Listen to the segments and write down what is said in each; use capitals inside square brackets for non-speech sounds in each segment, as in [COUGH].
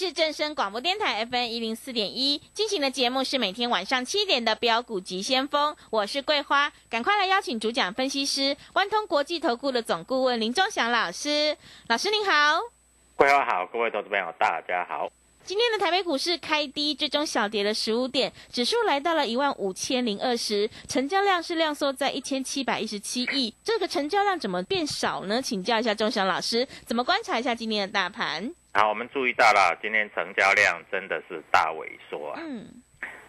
是正声广播电台 FM 一零四点一，进行的节目是每天晚上七点的标股急先锋，我是桂花，赶快来邀请主讲分析师万通国际投顾的总顾问林忠祥老师，老师您好。桂花好，各位投资朋友大家好。今天的台北股市开低，最终小跌了十五点，指数来到了一万五千零二十，成交量是量缩在一千七百一十七亿。这个成交量怎么变少呢？请教一下钟祥老师，怎么观察一下今天的大盘？好，我们注意到了，今天成交量真的是大萎缩啊。嗯，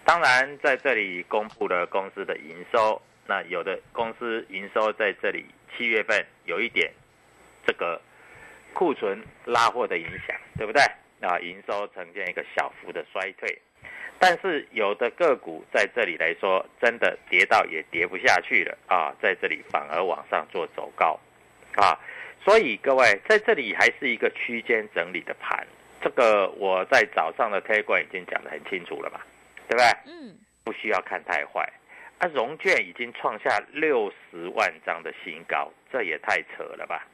当然在这里公布了公司的营收，那有的公司营收在这里七月份有一点这个库存拉货的影响，对不对？啊，营收呈现一个小幅的衰退，但是有的个股在这里来说，真的跌到也跌不下去了啊，在这里反而往上做走高，啊，所以各位在这里还是一个区间整理的盘，这个我在早上的推广已经讲得很清楚了嘛，对不对？嗯，不需要看太坏，啊，融券已经创下六十万张的新高，这也太扯了吧，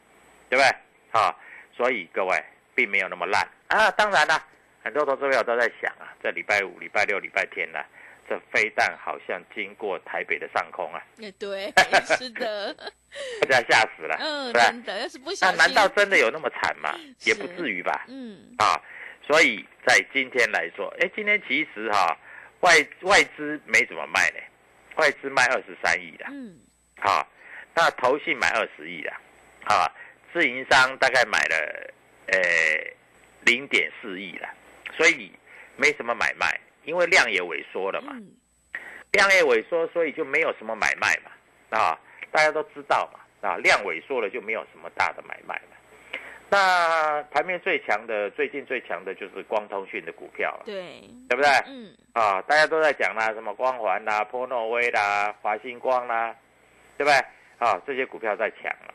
对不对？啊，所以各位并没有那么烂啊。当然啦，很多投资朋友都在想啊，这礼拜五、礼拜六、礼拜天呢、这飞弹好像经过台北的上空啊，也对，[LAUGHS] 是的，[LAUGHS] 大家吓死了，嗯，对吧？真的，要是不小心，那难道真的有那么惨吗？也不至于吧。嗯，啊，所以在今天来说，哎，今天其实哈、外外资没怎么卖呢，外资卖二十三亿的，嗯，啊，那投信买二十亿的，啊，自营商大概买了呃零点四亿了，所以没什么买卖，因为量也萎缩了嘛，嗯，量也萎缩，所以就没有什么买卖嘛，啊，大家都知道嘛，啊，量萎缩了就没有什么大的买卖嘛。那盘面最强的，最近最强的就是光通讯的股票了，对，对不对？嗯，啊，大家都在讲啦，什么光环啦、波诺威啦、华星光啦，对不对？啊，这些股票在强了，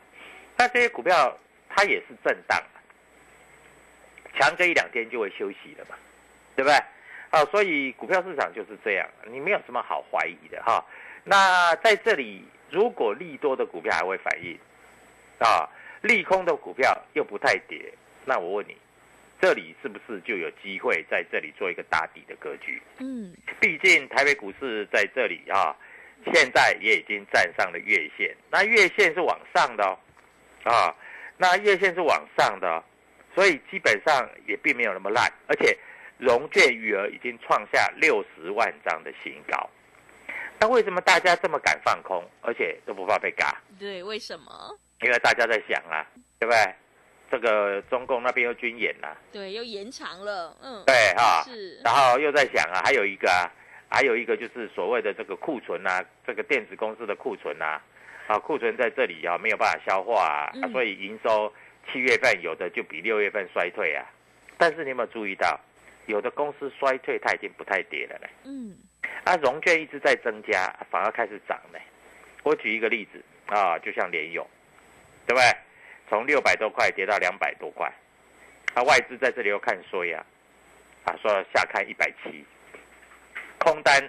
那这些股票它也是震荡啊，强个一两天就会休息了嘛，对不对？啊，所以股票市场就是这样，你没有什么好怀疑的哈。那在这里，如果利多的股票还会反应，啊，利空的股票又不太跌，那我问你，这里是不是就有机会在这里做一个打底的格局？嗯，毕竟台北股市在这里啊，现在也已经站上了月线，那月线是往上的哦，啊，那月线是往上的哦、所以基本上也并没有那么烂，而且融券余额已经创下六十万张的新高。那为什么大家这么敢放空，而且都不怕被嘎？对，为什么？因为大家在想啊，对不对？这个中共那边又军演啦、对，又延长了，嗯，对哈、是，然后又在想啊，还有一个啊，还有一个就是所谓的这个库存啊，这个电子公司的库存啊，啊，库存在这里啊没有办法消化啊，嗯啊所以营收七月份有的就比六月份衰退啊。但是你有没有注意到，有的公司衰退它已经不太跌了嘞？嗯，啊，融券一直在增加，反而开始涨呢。我举一个例子啊，就像联咏，对不对？从六百多块跌到两百多块，啊，外资在这里又看衰呀，啊，说下看一百七，空单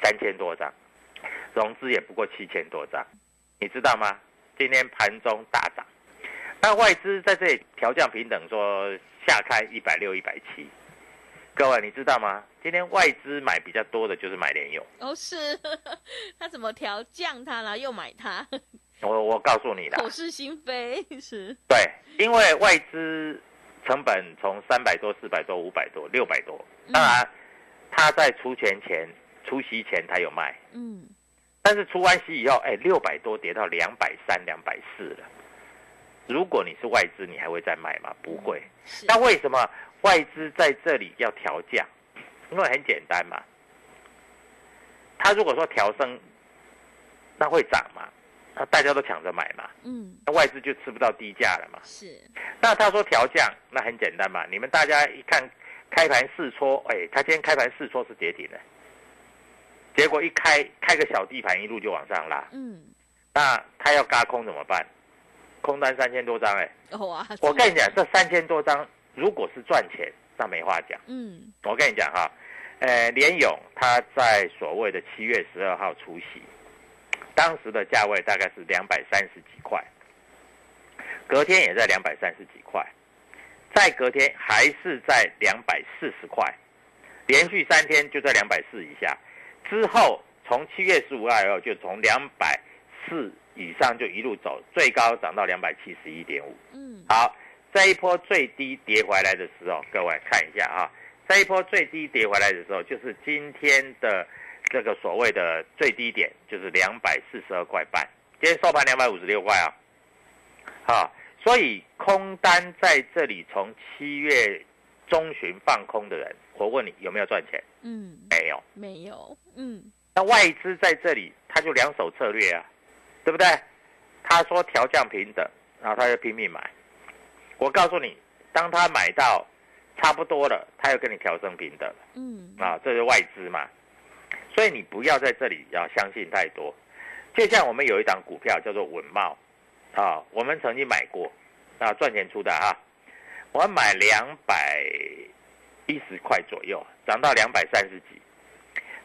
三千多张，融资也不过七千多张，你知道吗？今天盘中大涨，那外资在这里调降平等，说下看一百六、一百七。各位，你知道吗？今天外资买比较多的就是买联用。哦，是，[LAUGHS] 他怎么调降它了，又买它？我我告诉你啦，口是心非是。对，因为外资成本从三百多、四百多、五百多、六百多，当然他在出钱前、出息前他有卖，嗯，但是出完息以后，哎，六百多跌到两百三、两百四了。如果你是外资，你还会再卖吗？不会。是。那为什么外资在这里要调降？因为很简单嘛，他如果说调升，那会涨嘛，那大家都抢着买嘛，嗯，那外资就吃不到低价了嘛。是。那他说调降，那很简单嘛，你们大家一看开盘试戳，哎，他今天开盘试戳是跌停的，结果一开开个小地盘，一路就往上拉，嗯，那他要嘎空怎么办？空单三千多张，哎，哇，我跟你讲，这三千多张如果是赚钱，那没话讲。嗯，我跟你讲哈，呃，联勇他在所谓的七月十二号出席，当时的价位大概是两百三十几块，隔天也在两百三十几块，再隔天还是在两百四十块，连续三天就在两百四以下，之后从七月十五号以后就从两百四以上就一路走，最高涨到两百七十一点五。嗯，好，这一波最低跌回来的时候，各位看一下啊，这一波最低跌回来的时候，就是今天的这个所谓的最低点，就是两百四十二块半，今天收盘两百五十六块啊。好，所以空单在这里从七月中旬放空的人，我问你有没有赚钱？嗯，没有。没有，嗯，那外资在这里，他就两手策略啊，对不对？他说调降平等，然后他就拼命买。我告诉你，当他买到差不多了，他又跟你调升平等嗯，啊，这是外资嘛。所以你不要在这里要相信太多。就像我们有一档股票叫做稳茂啊，我们曾经买过啊，赚钱出的啊，我们买两百一十块左右，涨到两百三十几。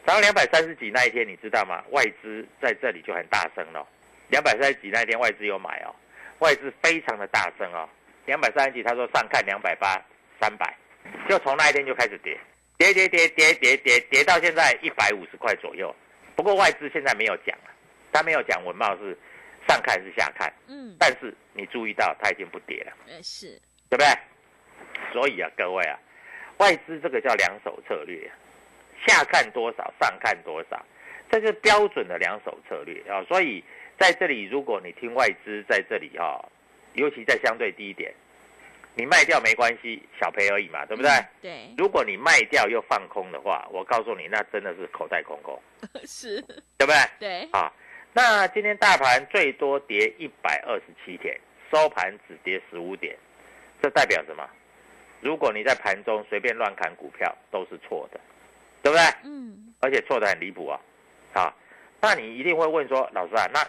涨到两百三十几那一天，你知道吗？外资在这里就很大声了。两百三十几那一天，外资有买哦，外资非常的大声哦。两百三十几，他说上看两百八、三百，就从那一天就开始跌，跌跌跌跌跌跌跌到现在一百五十块左右。不过外资现在没有讲了，他没有讲文茂是上看是下看，嗯，但是你注意到他已经不跌了。呃，是，对不对？所以啊，各位啊，外资这个叫两手策略啊，下看多少，上看多少，这是标准的两手策略啊。所以在这里，如果你听外资在这里哈、尤其在相对低点，你卖掉没关系，小赔而已嘛，对不对？嗯对，如果你卖掉又放空的话，我告诉你，那真的是口袋空空，[LAUGHS] 是，对不对？对，啊，那今天大盘最多跌一百二十七点，收盘只跌十五点，这代表什么？如果你在盘中随便乱砍股票，都是错的，对不对？嗯，而且错的很离谱啊！啊，那你一定会问说，老师啊，那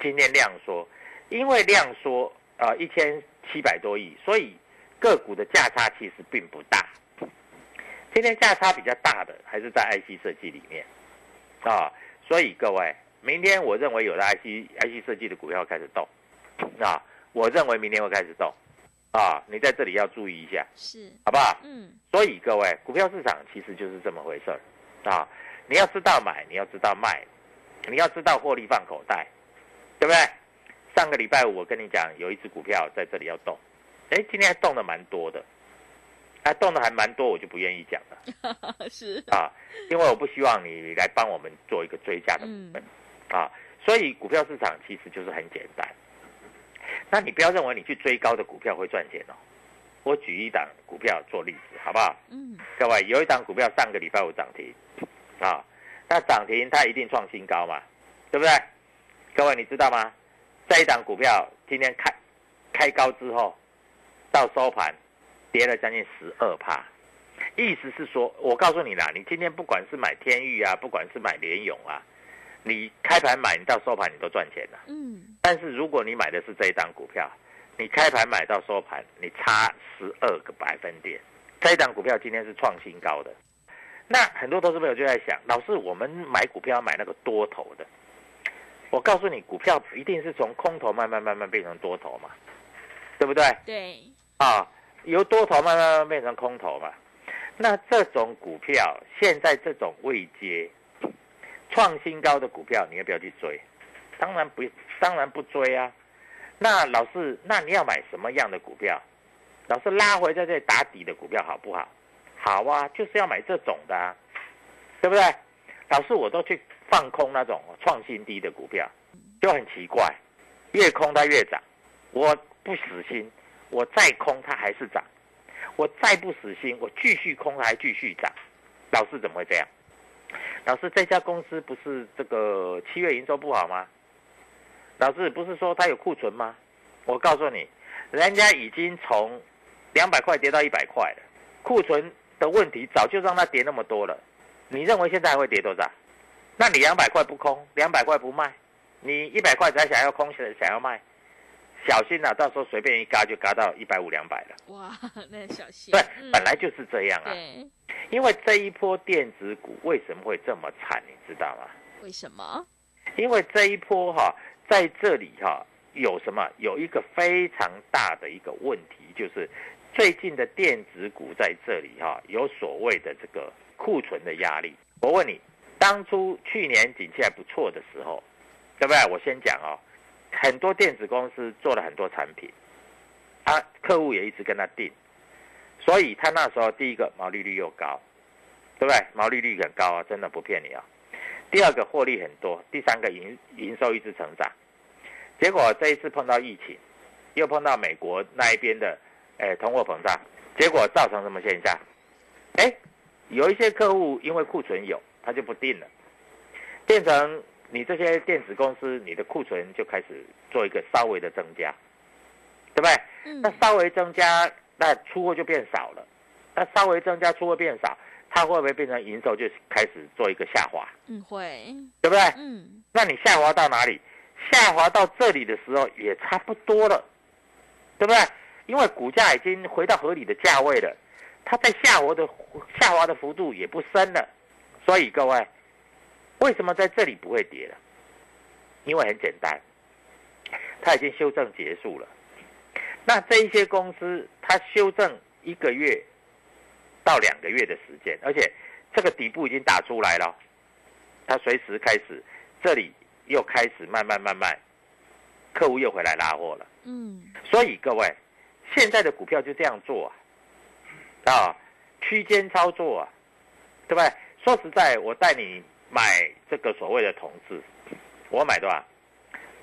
今天量缩，因为量缩啊一千七百多亿，所以个股的价差其实并不大。今天价差比较大的还是在 IC 设计里面啊，所以各位，明天我认为有的 IC IC 设计的股票开始动啊，我认为明天会开始动啊，你在这里要注意一下，是，好不好？嗯，所以各位，股票市场其实就是这么回事儿啊！你要知道买，你要知道卖，你要知道获利放口袋，对不对？上个礼拜五我跟你讲，有一只股票在这里要动，哎，今天还动的蛮多的，啊，动的还蛮多，我就不愿意讲了 [LAUGHS] 是，啊，因为我不希望你来帮我们做一个追加的部分、啊。所以股票市场其实就是很简单，那你不要认为你去追高的股票会赚钱哦。我举一档股票做例子，好不好？嗯，各位，有一档股票上个礼拜五涨停，啊，那涨停它一定创新高嘛，对不对？各位你知道吗？这一档股票今天开开高之后，到收盘跌了将近十二趴，意思是说，我告诉你啦，你今天不管是买天域啊，不管是买联勇啊，你开盘买，你到收盘你都赚钱了。嗯，但是如果你买的是这一档股票，你开盘买到收盘，你差十二个百分点。这一档股票今天是创新高的。那很多投资朋友就在想，老师，我们买股票买那个多头的，我告诉你，股票一定是从空头慢慢慢慢变成多头嘛，对不对？对，啊，由多头慢慢慢慢变成空头嘛。那这种股票现在这种位阶创新高的股票，你要不要去追？当然不，当然不追啊。那老师，那你要买什么样的股票？老师拉回在这里打底的股票好不好？好啊，就是要买这种的啊，对不对？老师，我都去放空那种创新低的股票，就很奇怪，越空它越涨。我不死心，我再空它还是涨；我再不死心，我继续空它还继续涨。老师怎么会这样？老师，这家公司不是这个七月营收不好吗？老师不是说它有库存吗？我告诉你，人家已经从两百块跌到一百块了，库存的问题早就让它跌那么多了。你认为现在还会跌多少？那你两百块不空，两百块不卖，你一百块才想要空，想想要卖，小心呐、到时候随便一嘎就嘎到一百五两百了。哇，那小心。对，嗯本来就是这样啊。对，因为这一波电子股为什么会这么惨，你知道吗？为什么？因为这一波哈、在这里哈、有什么？有一个非常大的一个问题，就是最近的电子股在这里哈、有所谓的这个库存的压力。我问你，当初去年景气还不错的时候，对不对？我先讲哦，很多电子公司做了很多产品，啊，客户也一直跟他订，所以他那时候第一个毛利率又高，对不对？毛利率很高啊，真的不骗你啊。第二个获利很多，第三个营营收一直成长，结果这一次碰到疫情，又碰到美国那一边的，哎，通货膨胀，结果造成什么现象？哎，有一些客户因为库存有，他就不定了，变成你这些电子公司，你的库存就开始做一个稍微的增加，对不对？嗯那稍微增加，那出货就变少了，那稍微增加出货变少，它会不会变成营收就开始做一个下滑？嗯，会，对不对？嗯，那你下滑到哪里？下滑到这里的时候也差不多了，对不对？因为股价已经回到合理的价位了，它在下滑的下滑的幅度也不深了，所以各位，为什么在这里不会跌了？因为很简单，它已经修正结束了。那这一些公司，它修正一个月到两个月的时间，而且这个底部已经打出来了，它随时开始，这里又开始慢慢慢慢，客户又回来拉货了。嗯，所以各位，现在的股票就这样做啊，啊，区间操作啊，对不对？说实在，我带你买这个所谓的同志，我买多少？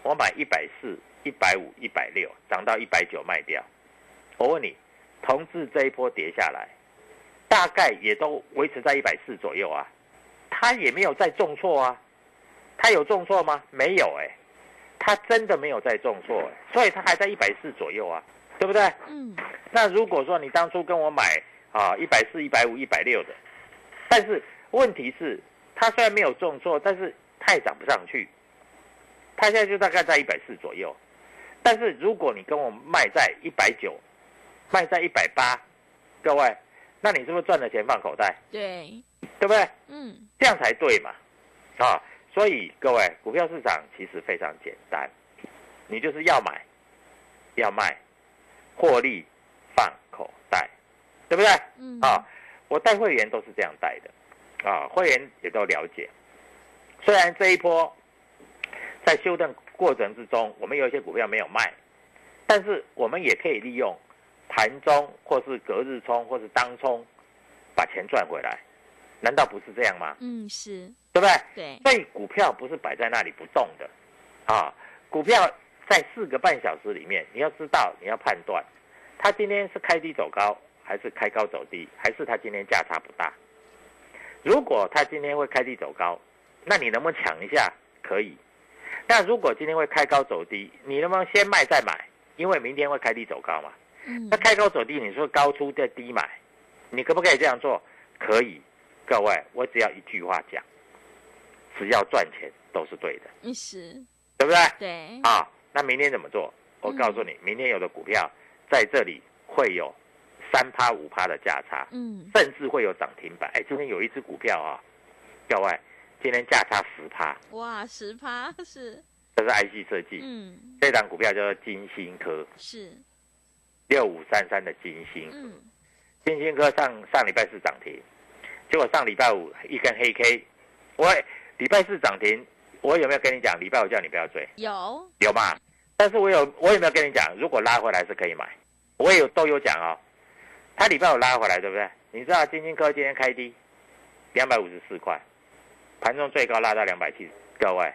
我买一百四、一百五、一百六，涨到一百九卖掉。我问你，同志这一波跌下来，大概也都维持在一百四左右啊，它也没有再重挫啊，它有重挫吗？没有哎、它真的没有再重挫、欸，所以它还在一百四左右啊，对不对？嗯，那如果说你当初跟我买啊一百四、一百五、一百六的，但是问题是它虽然没有重挫，但是它也涨不上去，它现在就大概在一百四左右。但是如果你跟我卖在一百九，卖在一百八，各位，那你是不是赚了钱放口袋？对，对不对？嗯，这样才对嘛，啊，所以各位，股票市场其实非常简单，你就是要买，要卖，获利放口袋，对不对？嗯，啊，我带会员都是这样带的，啊，会员也都了解。虽然这一波在修正过程之中，我们有一些股票没有卖，但是我们也可以利用盘中或是隔日冲或是当冲，把钱赚回来，难道不是这样吗？嗯，是，对不对？对，所以股票不是摆在那里不动的，啊，股票在四个半小时里面，你要知道，你要判断，它今天是开低走高，还是开高走低，还是它今天价差不大。如果它今天会开低走高，那你能不能抢一下？可以。那如果今天会开高走低，你能不能先卖再买？因为明天会开低走高嘛。嗯那，开高走低，你说高出再低买，你可不可以这样做？可以。各位，我只要一句话讲，只要赚钱都是对的，嗯是，对不对？对，啊，那明天怎么做？我告诉你，明天有的股票在这里会有三趴五趴的价差，嗯，甚至会有涨停板。哎，今天有一只股票啊，各位，今天价差十趴，哇，十趴是，这是 IC 设计，嗯，这档股票叫做金星科。是，六五三三的金星，嗯，金星科上上礼拜四涨停，结果上礼拜五一根黑 K，我礼拜四涨停，我有没有跟你讲？礼拜五叫你不要追，有，有吗？但是我有我有没有跟你讲？如果拉回来是可以买，我也有都有讲哦。它礼拜五拉回来，对不对？你知道金星科今天开低两百五十四块，盘中最高拉到两百七，各位，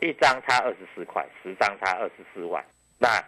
一张差二十四块，十张差二十四万，那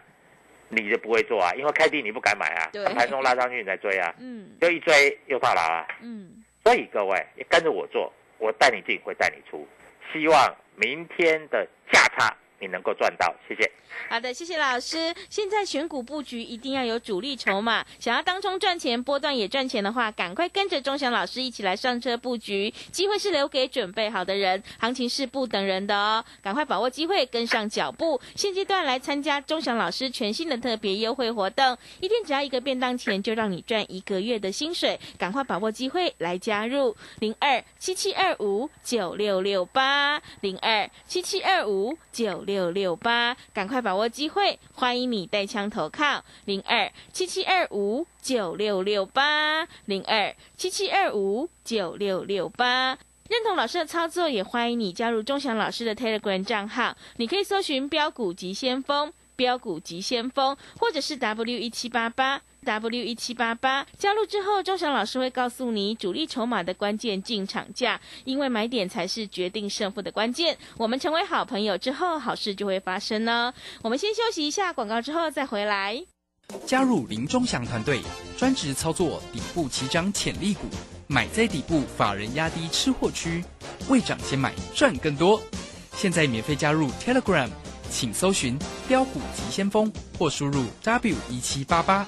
你就不会做啊？因为开低你不敢买啊，盘中拉上去你再追啊，[LAUGHS] 嗯，就一追又套牢啊。嗯，所以各位也跟着我做，我带你进，会带你出，希望明天的价差你能够赚到，谢谢。好的，谢谢老师。现在选股布局一定要有主力筹码，想要当中赚钱、波段也赚钱的话，赶快跟着钟祥老师一起来上车布局。机会是留给准备好的人，行情是不等人的哦，赶快把握机会，跟上脚步。现阶段来参加钟祥老师全新的特别优惠活动，一天只要一个便当钱，就让你赚一个月的薪水。赶快把握机会来加入零二七七二五九六六八零二七七二五九六六八，赶快把握机会，欢迎你带枪投靠零二七七二五九六六八零二七七二五九六六八。认同老师的操作，也欢迎你加入钟祥老师的 Telegram 账号。你可以搜寻“标股急先锋”、“标股急先锋”，或者是 W 一七八八。W 一七八八加入之后，钟祥老师会告诉你主力筹码的关键进场价，因为买点才是决定胜负的关键。我们成为好朋友之后，好事就会发生呢。我们先休息一下广告，之后再回来。加入林钟祥团队，专职操作底部起涨潜力股，买在底部，法人压低吃货区，未涨先买赚更多。现在免费加入 Telegram，请搜寻“标股急先锋”或输入 W 一七八八，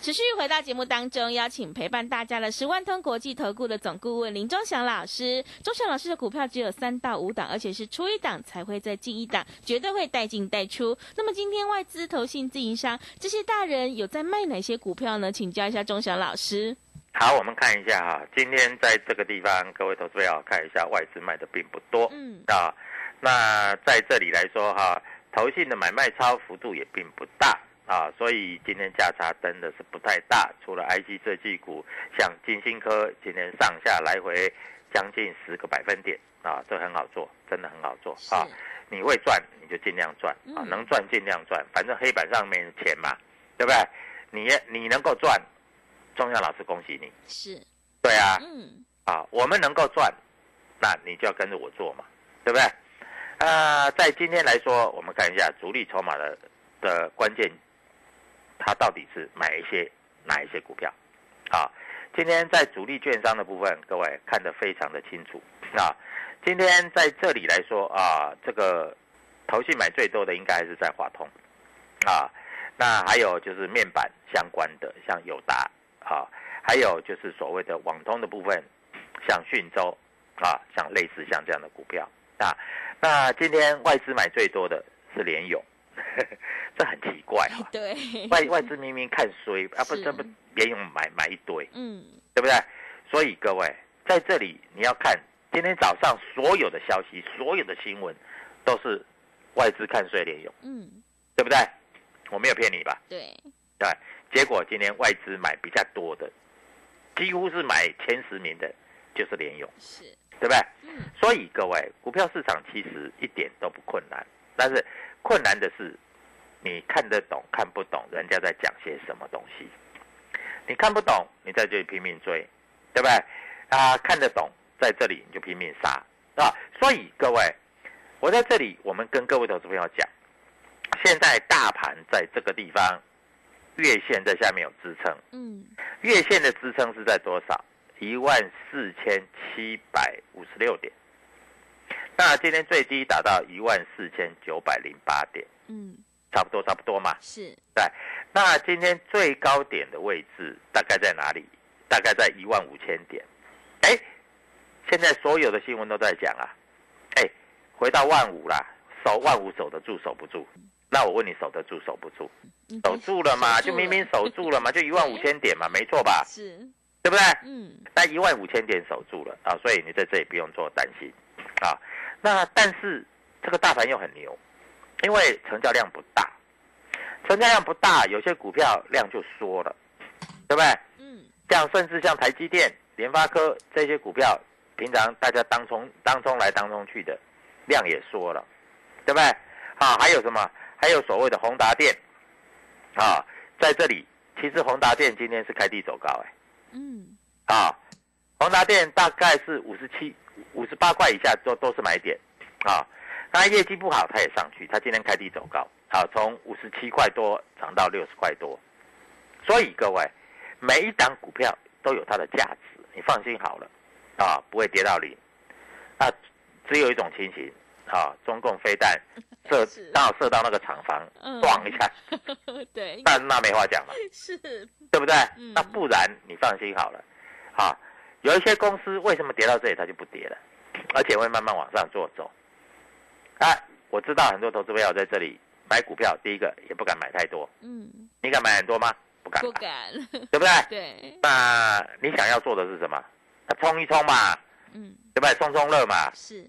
持续回到节目当中，邀请陪伴大家的是万通国际投顾的总顾问林忠祥老师。忠祥老师的股票只有三到五档，而且是出一档才会再进一档，绝对会带进带出。那么今天外资、投信、自营商这些大人有在卖哪些股票呢？请教一下忠祥老师。好，我们看一下哈，今天在这个地方，各位投资朋友看一下，外资卖的并不多，嗯啊，那在这里来说哈，投信的买卖超幅度也并不大啊，所以今天价差真的是不太大。除了 IC 设计股，像金星科今天上下来回将近十个百分点啊，这很好做，真的很好做啊。你会赚你就尽量赚啊，嗯能赚尽量赚，反正黑板上面的钱嘛，对不对？你你能够赚，中央老师恭喜你。是，对啊，嗯啊，我们能够赚，那你就要跟着我做嘛，对不对？呃，在今天来说，我们看一下主力筹码的的关键，它到底是买一些哪一些股票？啊，今天在主力券商的部分，各位看得非常的清楚啊。今天在这里来说啊，这个投信买最多的应该还是在华通啊，那还有就是面板相关的，像友达啊，还有就是所谓的网通的部分，像讯州啊，像类似像这样的股票啊。那今天外资买最多的是联咏，[LAUGHS] 这很奇怪啊。[LAUGHS] 对，[LAUGHS] 外外资明明看衰啊，不是这不联用买买一堆，嗯对不对？所以各位在这里你要看今天早上所有的消息、所有的新闻都是外资看衰联用，嗯，对不对？我没有骗你吧？对，对，结果今天外资买比较多的，几乎是买前十名的，就是联用，是，对不对？嗯所以各位，股票市场其实一点都不困难，但是困难的是你看得懂看不懂人家在讲些什么东西。你看不懂，你在这里拼命追，对不对？啊，看得懂，在这里你就拼命杀，啊。所以各位，我在这里，我们跟各位投资朋友讲，现在大盘在这个地方，月线在下面有支撑，嗯月线的支撑是在多少？一万四千七百五十六点。那今天最低达到一万四千九百零八点，嗯差不多差不多嘛。是，对，那今天最高点的位置大概在哪里？大概在一万五千点。哎，现在所有的新闻都在讲啊，哎，回到万五啦，守万五守得住守不住？那我问你，守得住守不住？嗯守住了嘛，[LAUGHS] 就明明守住了嘛，就一万五千点嘛，[LAUGHS] 没错吧？是，对不对？嗯，那一万五千点守住了啊，所以你在这里不用做担心啊。那但是这个大盘又很牛，因为成交量不大，成交量不大，有些股票量就缩了，对不对？嗯，像甚至像台积电、联发科这些股票，平常大家当冲当冲来当冲去的，量也缩了，对不对？啊，还有什么？还有所谓的宏达电，啊，在这里其实宏达电今天是开低走高、哎。嗯，啊，宏达电大概是五十七、五十八块以下都都是买点啊。当然业绩不好，它也上去，它今天开低走高，啊，从五十七块多涨到六十块多。所以各位，每一档股票都有它的价值，你放心好了，啊，不会跌到零。啊，只有一种情形，啊，中共飞弹射 [LAUGHS] 是刚好射到那个厂房，嗯咣一下，[LAUGHS] 对，那那没话讲了。[LAUGHS] 是，对不对？嗯那不然你放心好了，啊，有一些公司为什么跌到这里它就不跌了，而且会慢慢往上做走。啊，我知道很多投资朋友在这里买股票，第一个也不敢买太多，嗯，你敢买很多吗？不敢，不敢，对不对？[LAUGHS] 对，那你想要做的是什么？那冲一冲嘛，嗯，对不对？冲冲乐嘛。是，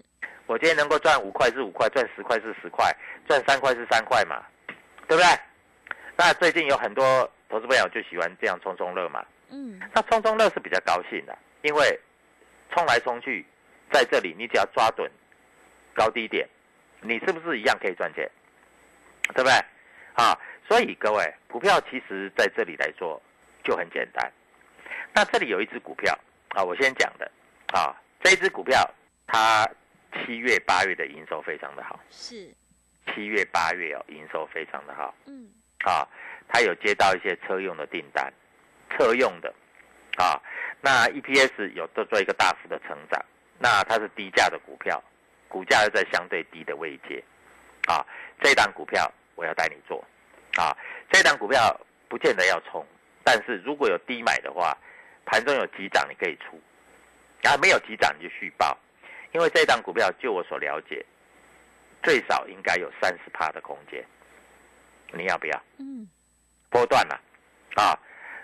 我今天能够赚五块是五块，赚十块是十块，赚三块是三块嘛，对不对？那最近有很多投资朋友就喜欢这样冲冲乐嘛。嗯，那冲冲乐是比较高兴的，因为冲来冲去，在这里你只要抓准高低点，你是不是一样可以赚钱？对不对？啊，所以各位，股票其实在这里来说就很简单。那这里有一只股票啊，我先讲的啊，这一只股票它七月八月的营收非常的好，是，七月八月哦营收非常的好。嗯，啊，它有接到一些车用的订单，车用的啊，那 EPS 有做做一个大幅的成长，那它是低价的股票，股价又在相对低的位阶，啊，这一档股票我要带你做，啊，这一档股票不见得要冲，但是如果有低买的话，盘中有急涨你可以出，啊，没有急涨你就续报，因为这一档股票就我所了解，最少应该有三十趴的空间。你要不要？嗯，波段了、啊，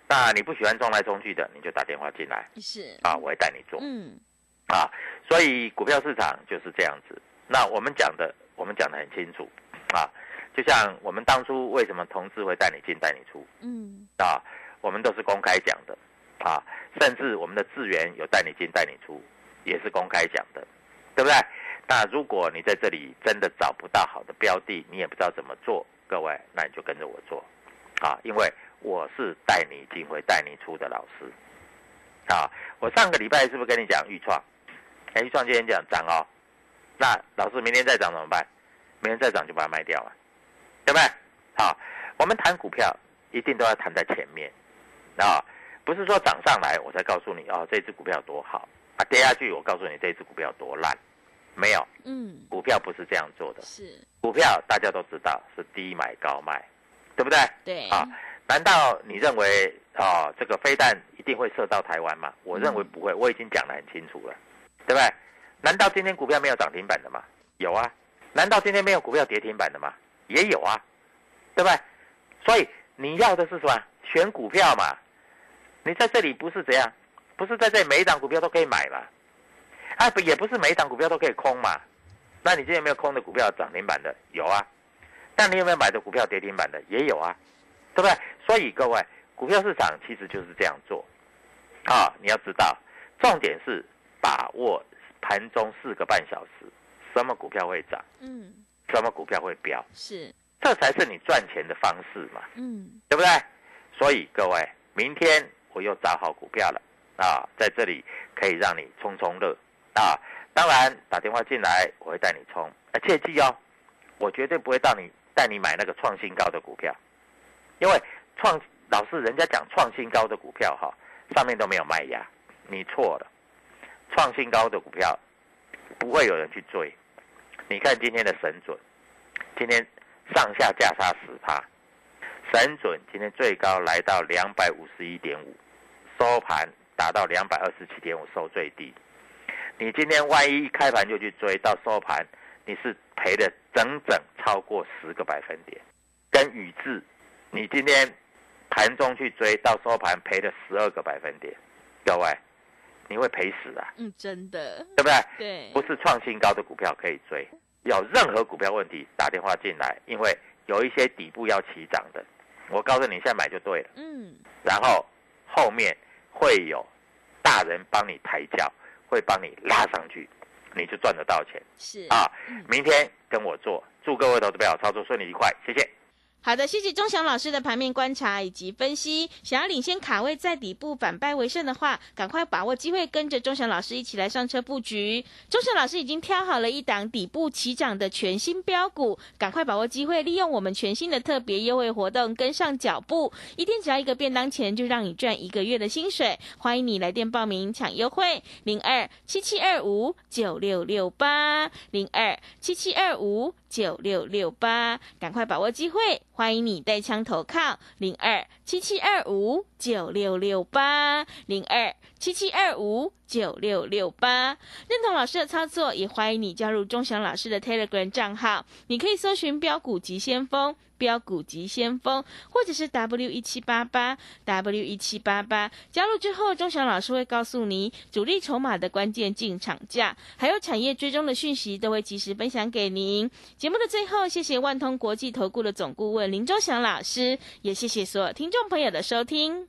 那你不喜欢冲来冲去的，你就打电话进来是，啊，我会带你做嗯，啊。所以股票市场就是这样子。那我们讲的，我们讲的很清楚啊。就像我们当初为什么同志会带你进带你出嗯，啊，我们都是公开讲的啊，甚至我们的资源有带你进带你出，也是公开讲的，对不对？那如果你在这里真的找不到好的标的，你也不知道怎么做，各位，那你就跟着我做啊，因为我是带你进会带你出的老师啊。我上个礼拜是不是跟你讲预创？哎，预创今天讲涨哦，那老师明天再涨怎么办？明天再涨就把它卖掉了，对不对？好，我们谈股票一定都要谈在前面。啊，不是说涨上来我才告诉你哦，这只股票多好。啊，跌下去我告诉你这只股票多烂，没有，嗯，股票不是这样做的。是，股票大家都知道是低买高卖，对不对？对，啊，难道你认为啊、这个飞弹一定会射到台湾吗？我认为不会，我已经讲得很清楚了，对不对？难道今天股票没有涨停板的吗？有啊。难道今天没有股票跌停板的吗？也有啊，对不对？所以你要的是什么？选股票嘛。你在这里不是怎样？不是在这里每一档股票都可以买嘛？啊，不也不是每一档股票都可以空嘛？那你今天有没有空的股票涨停板的？有啊。那你有没有买的股票跌停板的？也有啊，对不对？所以各位，股票市场其实就是这样做啊。你要知道，重点是把握盘中四个半小时，什么股票会涨，嗯，什么股票会飙，是，这才是你赚钱的方式嘛，嗯，对不对？所以各位，明天我又找好股票了啊，在这里可以让你冲冲乐啊。当然打电话进来，我会带你冲，啊，切记哦，我绝对不会到你带你买那个创新高的股票，因为创老是人家讲创新高的股票哈，上面都没有卖压，你错了，创新高的股票不会有人去追。你看今天的神准，今天上下价差十趴。神准今天最高来到两百五十一点五，收盘达到两百二十七点五，收最低。你今天万一一开盘就去追，到收盘你是赔的整整超过十个百分点。跟宇智，你今天盘中去追，到收盘赔了十二个百分点，各位，你会赔死啊！嗯，真的，对不对？对，不是创新高的股票可以追，有任何股票问题打电话进来，因为有一些底部要起涨的，我告诉你，现在买就对了。嗯，然后后面会有大人帮你抬轿，会帮你拉上去，你就赚得到钱是啊嗯！明天跟我做，祝各位投资朋友操作顺利愉快，谢谢。好的，谢谢钟祥老师的盘面观察以及分析。想要领先卡位在底部反败为胜的话，赶快把握机会，跟着钟祥老师一起来上车布局。钟祥老师已经挑好了一档底部起涨的全新标股，赶快把握机会，利用我们全新的特别优惠活动，跟上脚步。一天只要一个便当钱，就让你赚一个月的薪水。欢迎你来电报名抢优惠，零二七七二五九六六八零二七七二五。九六六八，赶快把握机会！欢迎你带枪投靠零二七七二五九六六八零二七七二五九六六八。认同老师的操作，也欢迎你加入钟祥老师的 Telegram 账号。你可以搜寻“标股急先锋”。标股急先锋，或者是 W 一七八八 W 一七八八，加入之后，钟祥老师会告诉你主力筹码的关键进场价，还有产业追踪的讯息，都会及时分享给您。节目的最后，谢谢万通国际投顾的总顾问林钟祥老师，也谢谢所有听众朋友的收听。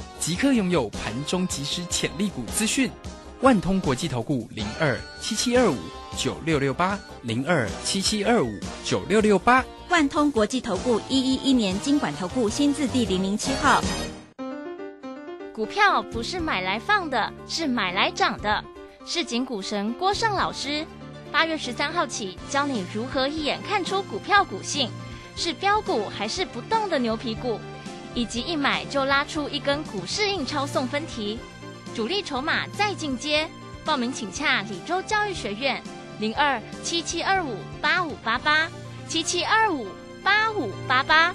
即刻拥有盘中即时潜力股资讯，万通国际投顾零二七七二五九六六八零二七七二五九六六八，万通国际投顾一一一年经管投顾新字第零零七号。股票不是买来放的，是买来涨的。市井股神郭胜老师，八月十三号起教你如何一眼看出股票股性，是标股还是不动的牛皮股。以及一买就拉出一根股市印钞送分题，主力筹码再进阶，报名请洽李州教育学院零二七七二五八五八八七七二五八五八八。